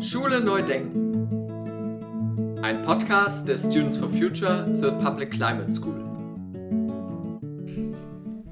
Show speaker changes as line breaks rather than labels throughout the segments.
Schule neu denken. Ein Podcast der Students for Future zur Public Climate School.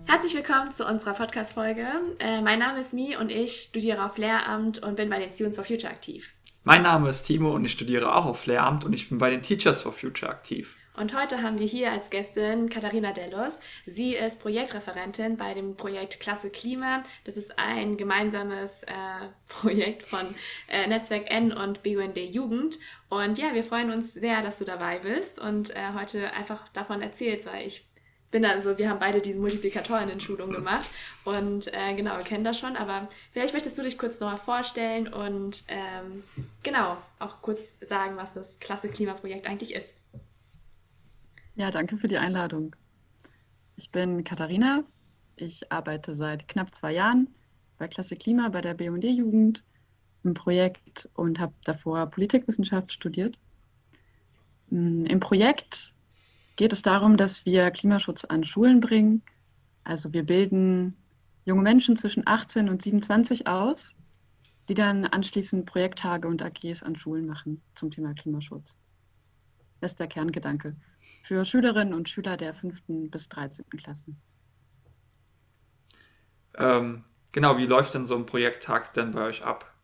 Herzlich willkommen zu unserer Podcast-Folge. Äh, mein Name ist Mi und ich studiere auf Lehramt und bin bei den Students for Future aktiv.
Mein Name ist Timo und ich studiere auch auf Lehramt und ich bin bei den Teachers for Future aktiv.
Und heute haben wir hier als Gästin Katharina Dellos. Sie ist Projektreferentin bei dem Projekt Klasse Klima. Das ist ein gemeinsames äh, Projekt von äh, Netzwerk N und BUND Jugend. Und ja, wir freuen uns sehr, dass du dabei bist und äh, heute einfach davon erzählst, weil ich bin also, wir haben beide die Multiplikatorinnen-Schulung gemacht und äh, genau, wir kennen das schon, aber vielleicht möchtest du dich kurz nochmal vorstellen und ähm, genau, auch kurz sagen, was das Klasse Klimaprojekt eigentlich ist.
Ja, danke für die Einladung. Ich bin Katharina. Ich arbeite seit knapp zwei Jahren bei Klasse Klima bei der BUND Jugend im Projekt und habe davor Politikwissenschaft studiert. Mm, Im Projekt geht es darum, dass wir Klimaschutz an Schulen bringen. Also wir bilden junge Menschen zwischen 18 und 27 aus, die dann anschließend Projekttage und AGs an Schulen machen zum Thema Klimaschutz. Das ist der Kerngedanke für Schülerinnen und Schüler der 5. bis 13. Klassen.
Ähm, genau, wie läuft denn so ein Projekttag denn bei euch ab?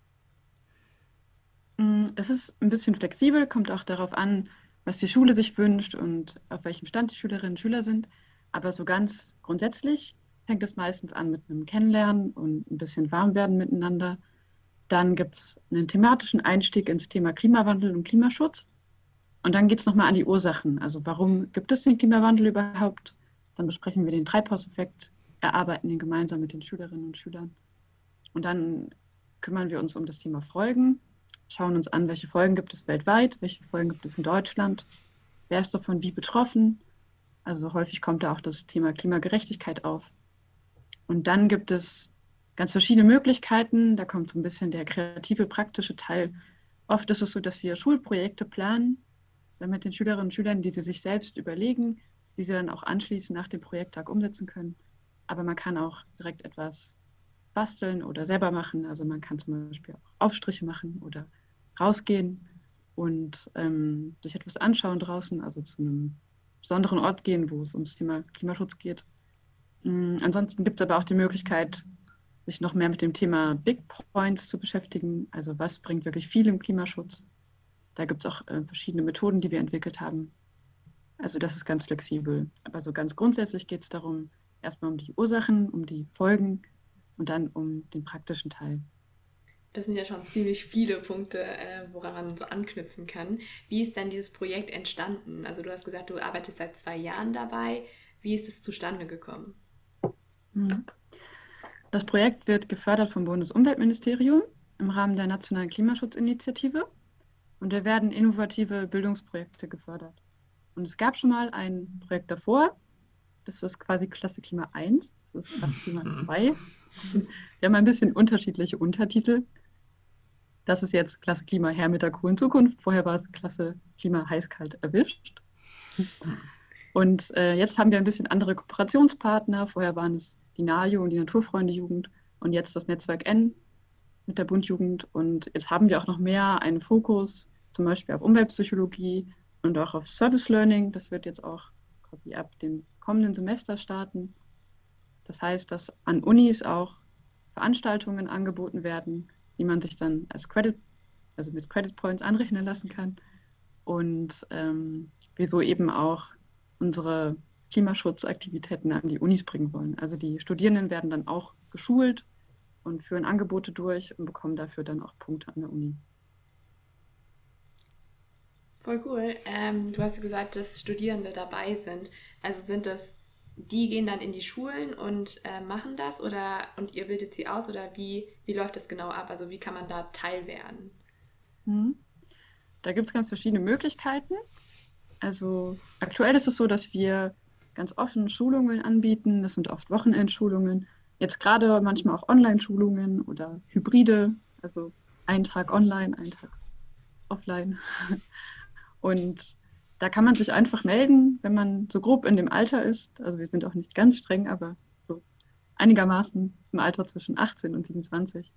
Mm, es ist ein bisschen flexibel, kommt auch darauf an, was die Schule sich wünscht und auf welchem Stand die Schülerinnen und Schüler sind. Aber so ganz grundsätzlich fängt es meistens an mit einem Kennenlernen und ein bisschen Warmwerden miteinander. Dann gibt es einen thematischen Einstieg ins Thema Klimawandel und Klimaschutz. Und dann geht es nochmal an die Ursachen. Also warum gibt es den Klimawandel überhaupt? Dann besprechen wir den Treibhauseffekt, erarbeiten den gemeinsam mit den Schülerinnen und Schülern. Und dann kümmern wir uns um das Thema Folgen, schauen uns an, welche Folgen gibt es weltweit, welche Folgen gibt es in Deutschland, wer ist davon wie betroffen. Also häufig kommt da auch das Thema Klimagerechtigkeit auf. Und dann gibt es ganz verschiedene Möglichkeiten. Da kommt so ein bisschen der kreative, praktische Teil. Oft ist es so, dass wir Schulprojekte planen mit den Schülerinnen und Schülern, die sie sich selbst überlegen, die sie dann auch anschließend nach dem Projekttag umsetzen können. Aber man kann auch direkt etwas basteln oder selber machen. Also man kann zum Beispiel auch Aufstriche machen oder rausgehen und ähm, sich etwas anschauen draußen, also zu einem besonderen Ort gehen, wo es ums Thema Klimaschutz geht. Ähm, ansonsten gibt es aber auch die Möglichkeit, sich noch mehr mit dem Thema Big Points zu beschäftigen. Also was bringt wirklich viel im Klimaschutz? Da gibt es auch äh, verschiedene Methoden, die wir entwickelt haben. Also das ist ganz flexibel. Aber so ganz grundsätzlich geht es darum, erstmal um die Ursachen, um die Folgen und dann um den praktischen Teil.
Das sind ja schon ziemlich viele Punkte, äh, woran man so anknüpfen kann. Wie ist denn dieses Projekt entstanden? Also du hast gesagt, du arbeitest seit zwei Jahren dabei. Wie ist es zustande gekommen?
Mhm. Das Projekt wird gefördert vom Bundesumweltministerium im Rahmen der Nationalen Klimaschutzinitiative. Und da werden innovative Bildungsprojekte gefördert. Und es gab schon mal ein Projekt davor, das ist quasi Klasse Klima 1, das ist Klasse Klima 2. Wir haben ein bisschen unterschiedliche Untertitel. Das ist jetzt Klasse Klima her mit der coolen Zukunft. Vorher war es Klasse Klima heiß-kalt erwischt. Und äh, jetzt haben wir ein bisschen andere Kooperationspartner. Vorher waren es die NAJO und die Naturfreunde Jugend und jetzt das Netzwerk N mit der Bundjugend. Und jetzt haben wir auch noch mehr einen Fokus, zum Beispiel auf Umweltpsychologie und auch auf Service Learning. Das wird jetzt auch quasi ab dem kommenden Semester starten. Das heißt, dass an Unis auch Veranstaltungen angeboten werden, die man sich dann als Credit, also mit Credit Points anrechnen lassen kann. Und ähm, wir so eben auch unsere Klimaschutzaktivitäten an die Unis bringen wollen. Also die Studierenden werden dann auch geschult und führen Angebote durch und bekommen dafür dann auch Punkte an der Uni.
Voll cool. Ähm, du hast gesagt, dass Studierende dabei sind. Also sind das, die gehen dann in die Schulen und äh, machen das oder und ihr bildet sie aus oder wie, wie läuft das genau ab? Also wie kann man da Teil werden?
Mhm. Da gibt es ganz verschiedene Möglichkeiten. Also aktuell ist es so, dass wir ganz offen Schulungen anbieten. Das sind oft Wochenendschulungen Jetzt gerade manchmal auch Online-Schulungen oder Hybride, also einen Tag online, einen Tag offline. Und da kann man sich einfach melden, wenn man so grob in dem Alter ist. Also wir sind auch nicht ganz streng, aber so einigermaßen im Alter zwischen 18 und 27.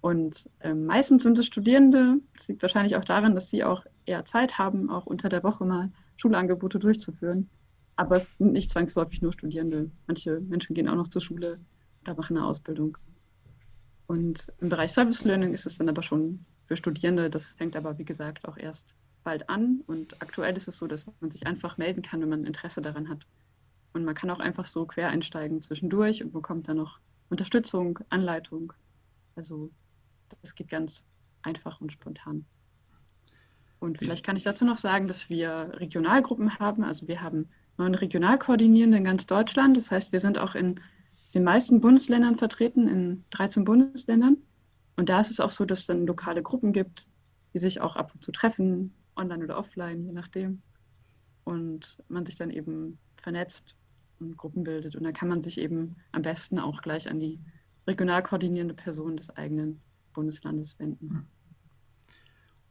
Und äh, meistens sind es Studierende. Das liegt wahrscheinlich auch daran, dass sie auch eher Zeit haben, auch unter der Woche mal Schulangebote durchzuführen. Aber es sind nicht zwangsläufig nur Studierende. Manche Menschen gehen auch noch zur Schule oder machen eine Ausbildung. Und im Bereich Service Learning ist es dann aber schon für Studierende. Das fängt aber, wie gesagt, auch erst bald an. Und aktuell ist es so, dass man sich einfach melden kann, wenn man Interesse daran hat. Und man kann auch einfach so quer einsteigen zwischendurch und bekommt dann noch Unterstützung, Anleitung. Also das geht ganz einfach und spontan. Und vielleicht kann ich dazu noch sagen, dass wir Regionalgruppen haben. Also wir haben neun Regionalkoordinierende in ganz Deutschland. Das heißt, wir sind auch in den meisten Bundesländern vertreten, in 13 Bundesländern. Und da ist es auch so, dass es dann lokale Gruppen gibt, die sich auch ab und zu treffen, online oder offline, je nachdem. Und man sich dann eben vernetzt und Gruppen bildet. Und da kann man sich eben am besten auch gleich an die regional koordinierende Person des eigenen Bundeslandes wenden. Hm.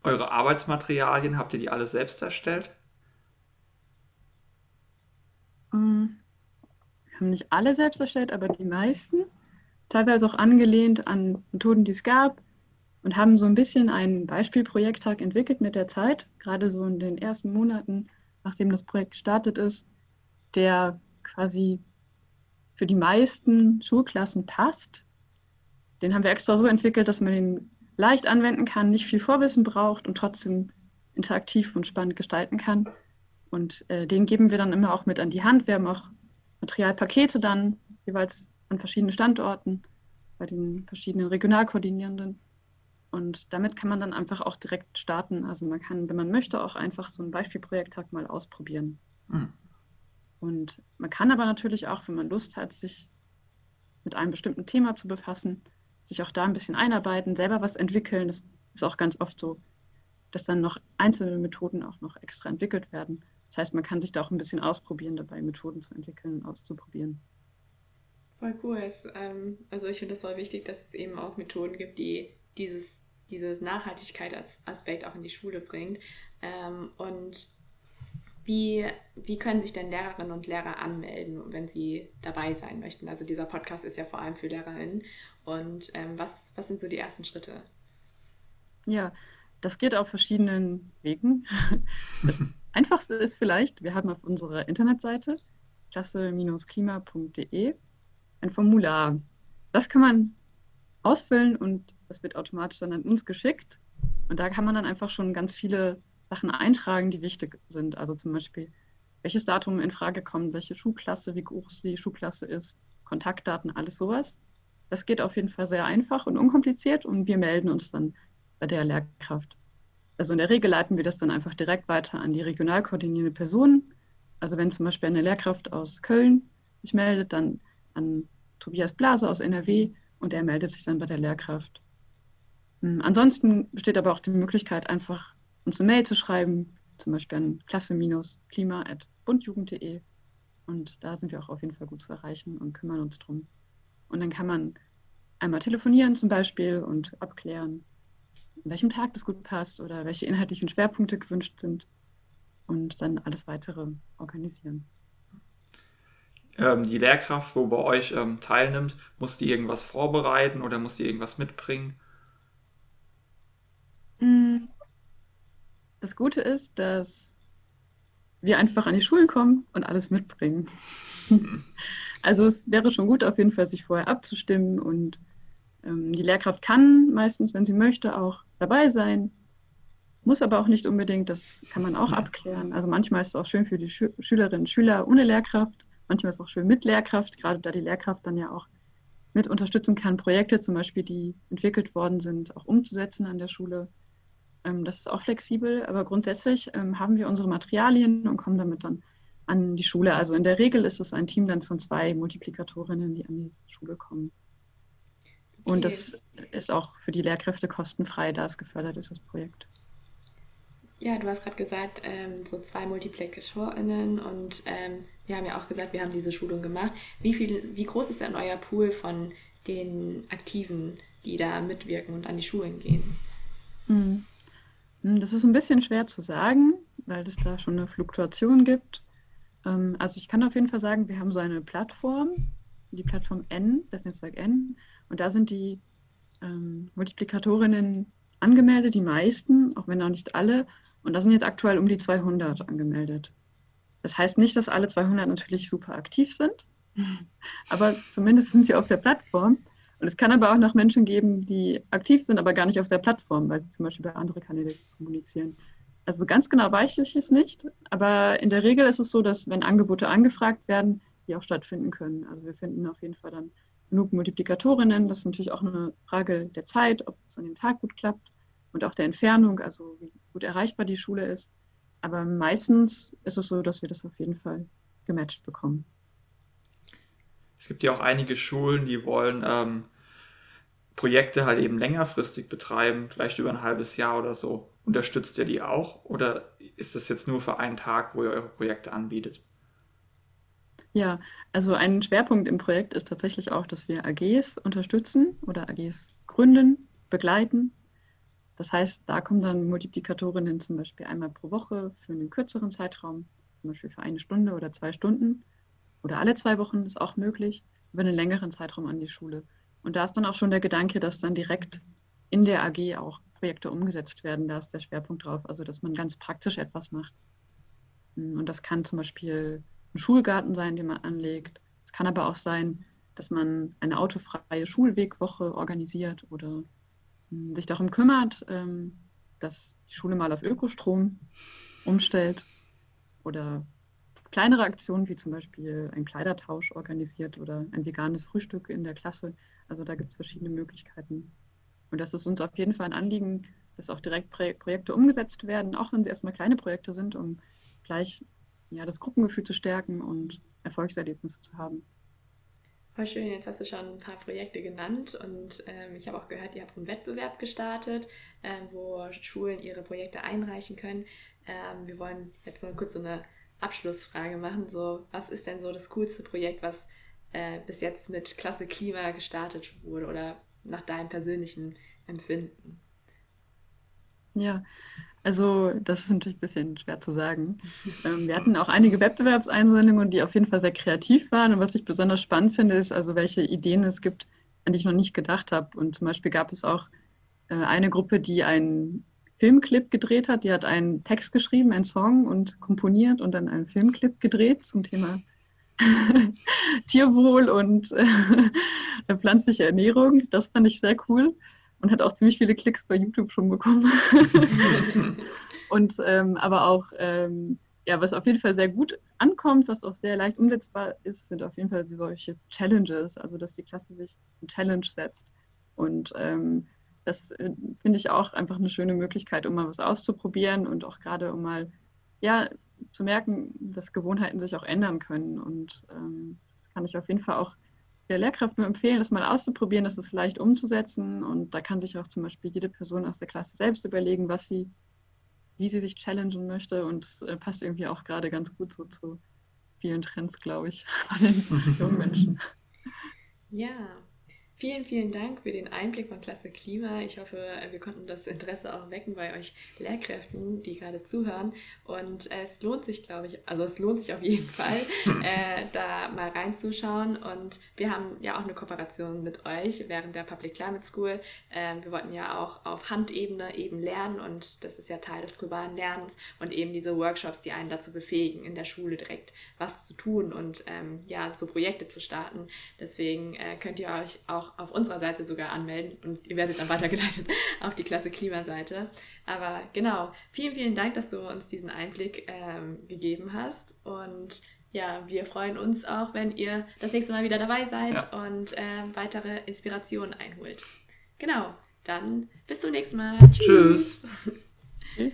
Eure Arbeitsmaterialien, habt ihr die alle selbst erstellt?
Wir haben nicht alle selbst erstellt, aber die meisten. Teilweise auch angelehnt an Methoden, die es gab und haben so ein bisschen einen Beispielprojekttag entwickelt mit der Zeit, gerade so in den ersten Monaten, nachdem das Projekt gestartet ist, der quasi für die meisten Schulklassen passt. Den haben wir extra so entwickelt, dass man den leicht anwenden kann, nicht viel Vorwissen braucht und trotzdem interaktiv und spannend gestalten kann. Und äh, den geben wir dann immer auch mit an die Hand. Wir haben auch Materialpakete dann jeweils an verschiedenen Standorten bei den verschiedenen Regionalkoordinierenden. Und damit kann man dann einfach auch direkt starten. Also man kann, wenn man möchte, auch einfach so ein Beispielprojekttag mal ausprobieren. Mhm. Und man kann aber natürlich auch, wenn man Lust hat, sich mit einem bestimmten Thema zu befassen, sich auch da ein bisschen einarbeiten, selber was entwickeln. Das ist auch ganz oft so, dass dann noch einzelne Methoden auch noch extra entwickelt werden. Das heißt, man kann sich da auch ein bisschen ausprobieren, dabei Methoden zu entwickeln und auszuprobieren.
Voll cool. Es, ähm, also ich finde es voll wichtig, dass es eben auch Methoden gibt, die dieses, dieses Nachhaltigkeit-Aspekt auch in die Schule bringt. Ähm, und wie, wie können sich denn Lehrerinnen und Lehrer anmelden, wenn sie dabei sein möchten? Also dieser Podcast ist ja vor allem für Lehrerinnen. Und ähm, was, was sind so die ersten Schritte?
Ja, das geht auf verschiedenen Wegen. Einfachste ist vielleicht, wir haben auf unserer Internetseite klasse-klima.de ein Formular. Das kann man ausfüllen und das wird automatisch dann an uns geschickt. Und da kann man dann einfach schon ganz viele Sachen eintragen, die wichtig sind. Also zum Beispiel, welches Datum in Frage kommt, welche Schulklasse, wie groß die Schulklasse ist, Kontaktdaten, alles sowas. Das geht auf jeden Fall sehr einfach und unkompliziert und wir melden uns dann bei der Lehrkraft. Also in der Regel leiten wir das dann einfach direkt weiter an die regional koordinierende Person. Also wenn zum Beispiel eine Lehrkraft aus Köln sich meldet, dann an Tobias Blase aus NRW und er meldet sich dann bei der Lehrkraft. Hm, ansonsten besteht aber auch die Möglichkeit, einfach uns eine Mail zu schreiben, zum Beispiel an klasse-klima.bundjugend.de. Und da sind wir auch auf jeden Fall gut zu erreichen und kümmern uns drum. Und dann kann man einmal telefonieren zum Beispiel und abklären, an welchem Tag das gut passt oder welche inhaltlichen Schwerpunkte gewünscht sind und dann alles weitere organisieren.
Ähm, die Lehrkraft, wo bei euch ähm, teilnimmt, muss die irgendwas vorbereiten oder muss die irgendwas mitbringen?
Mm, das Gute ist, dass wir einfach an die Schulen kommen und alles mitbringen. also es wäre schon gut, auf jeden Fall sich vorher abzustimmen und die Lehrkraft kann meistens, wenn sie möchte, auch dabei sein, muss aber auch nicht unbedingt, das kann man auch abklären. Also manchmal ist es auch schön für die Schü Schülerinnen und Schüler ohne Lehrkraft, manchmal ist es auch schön mit Lehrkraft, gerade da die Lehrkraft dann ja auch mit unterstützen kann, Projekte zum Beispiel, die entwickelt worden sind, auch umzusetzen an der Schule. Ähm, das ist auch flexibel, aber grundsätzlich ähm, haben wir unsere Materialien und kommen damit dann an die Schule. Also in der Regel ist es ein Team dann von zwei Multiplikatorinnen, die an die Schule kommen. Okay. Und das ist auch für die Lehrkräfte kostenfrei, da es gefördert ist, das Projekt.
Ja, du hast gerade gesagt, ähm, so zwei MultiplikatorInnen und ähm, wir haben ja auch gesagt, wir haben diese Schulung gemacht. Wie, viel, wie groß ist denn euer Pool von den Aktiven, die da mitwirken und an die Schulen gehen?
Mhm. Hm, das ist ein bisschen schwer zu sagen, weil es da schon eine Fluktuation gibt. Ähm, also ich kann auf jeden Fall sagen, wir haben so eine Plattform, die Plattform N, das Netzwerk N, und da sind die ähm, Multiplikatorinnen angemeldet, die meisten, auch wenn auch nicht alle. Und da sind jetzt aktuell um die 200 angemeldet. Das heißt nicht, dass alle 200 natürlich super aktiv sind, aber zumindest sind sie auf der Plattform. Und es kann aber auch noch Menschen geben, die aktiv sind, aber gar nicht auf der Plattform, weil sie zum Beispiel bei anderen Kanälen kommunizieren. Also ganz genau weiß ich es nicht, aber in der Regel ist es so, dass wenn Angebote angefragt werden, die auch stattfinden können. Also wir finden auf jeden Fall dann genug Multiplikatorinnen. Das ist natürlich auch eine Frage der Zeit, ob es an dem Tag gut klappt und auch der Entfernung, also wie gut erreichbar die Schule ist. Aber meistens ist es so, dass wir das auf jeden Fall gematcht bekommen.
Es gibt ja auch einige Schulen, die wollen ähm, Projekte halt eben längerfristig betreiben, vielleicht über ein halbes Jahr oder so. Unterstützt ihr die auch oder ist das jetzt nur für einen Tag, wo ihr eure Projekte anbietet?
Ja, also ein Schwerpunkt im Projekt ist tatsächlich auch, dass wir AGs unterstützen oder AGs gründen, begleiten. Das heißt, da kommen dann Multiplikatorinnen zum Beispiel einmal pro Woche für einen kürzeren Zeitraum, zum Beispiel für eine Stunde oder zwei Stunden oder alle zwei Wochen ist auch möglich, über einen längeren Zeitraum an die Schule. Und da ist dann auch schon der Gedanke, dass dann direkt in der AG auch Projekte umgesetzt werden. Da ist der Schwerpunkt drauf, also dass man ganz praktisch etwas macht. Und das kann zum Beispiel ein Schulgarten sein, den man anlegt. Es kann aber auch sein, dass man eine autofreie Schulwegwoche organisiert oder hm, sich darum kümmert, ähm, dass die Schule mal auf Ökostrom umstellt oder kleinere Aktionen wie zum Beispiel ein Kleidertausch organisiert oder ein veganes Frühstück in der Klasse. Also da gibt es verschiedene Möglichkeiten. Und das ist uns auf jeden Fall ein Anliegen, dass auch direkt Projekte umgesetzt werden, auch wenn sie erstmal kleine Projekte sind, um gleich ja, das Gruppengefühl zu stärken und Erfolgserlebnisse zu haben.
Voll schön, jetzt hast du schon ein paar Projekte genannt und ähm, ich habe auch gehört, ihr habt einen Wettbewerb gestartet, ähm, wo Schulen ihre Projekte einreichen können. Ähm, wir wollen jetzt mal kurz so eine Abschlussfrage machen. So, was ist denn so das coolste Projekt, was äh, bis jetzt mit Klasse Klima gestartet wurde oder nach deinem persönlichen Empfinden?
Ja, also das ist natürlich ein bisschen schwer zu sagen. Ähm, wir hatten auch einige Wettbewerbseinsendungen, die auf jeden Fall sehr kreativ waren. Und was ich besonders spannend finde, ist also, welche Ideen es gibt, an die ich noch nicht gedacht habe. Und zum Beispiel gab es auch äh, eine Gruppe, die einen Filmclip gedreht hat. Die hat einen Text geschrieben, einen Song und komponiert und dann einen Filmclip gedreht zum Thema Tierwohl und äh, pflanzliche Ernährung. Das fand ich sehr cool und hat auch ziemlich viele Klicks bei YouTube schon bekommen. und ähm, aber auch, ähm, ja, was auf jeden Fall sehr gut ankommt, was auch sehr leicht umsetzbar ist, sind auf jeden Fall solche Challenges, also dass die Klasse sich eine Challenge setzt. Und ähm, das äh, finde ich auch einfach eine schöne Möglichkeit, um mal was auszuprobieren und auch gerade um mal, ja, zu merken, dass Gewohnheiten sich auch ändern können. Und ähm, das kann ich auf jeden Fall auch der Lehrkraft nur empfehlen, das mal auszuprobieren. Das ist leicht umzusetzen und da kann sich auch zum Beispiel jede Person aus der Klasse selbst überlegen, was sie, wie sie sich challengen möchte und das äh, passt irgendwie auch gerade ganz gut so zu vielen Trends, glaube ich, bei den jungen Menschen.
Ja, Vielen, vielen Dank für den Einblick von Klasse Klima. Ich hoffe, wir konnten das Interesse auch wecken bei euch Lehrkräften, die gerade zuhören. Und es lohnt sich, glaube ich, also es lohnt sich auf jeden Fall, äh, da mal reinzuschauen. Und wir haben ja auch eine Kooperation mit euch während der Public Climate School. Ähm, wir wollten ja auch auf Handebene eben lernen und das ist ja Teil des globalen Lernens und eben diese Workshops, die einen dazu befähigen, in der Schule direkt was zu tun und ähm, ja, so Projekte zu starten. Deswegen äh, könnt ihr euch auch auf unserer Seite sogar anmelden und ihr werdet dann weitergeleitet auf die Klasse Klimaseite. Aber genau, vielen, vielen Dank, dass du uns diesen Einblick ähm, gegeben hast und ja, wir freuen uns auch, wenn ihr das nächste Mal wieder dabei seid ja. und äh, weitere Inspirationen einholt. Genau, dann bis zum nächsten Mal.
Tschüss. Tschüss.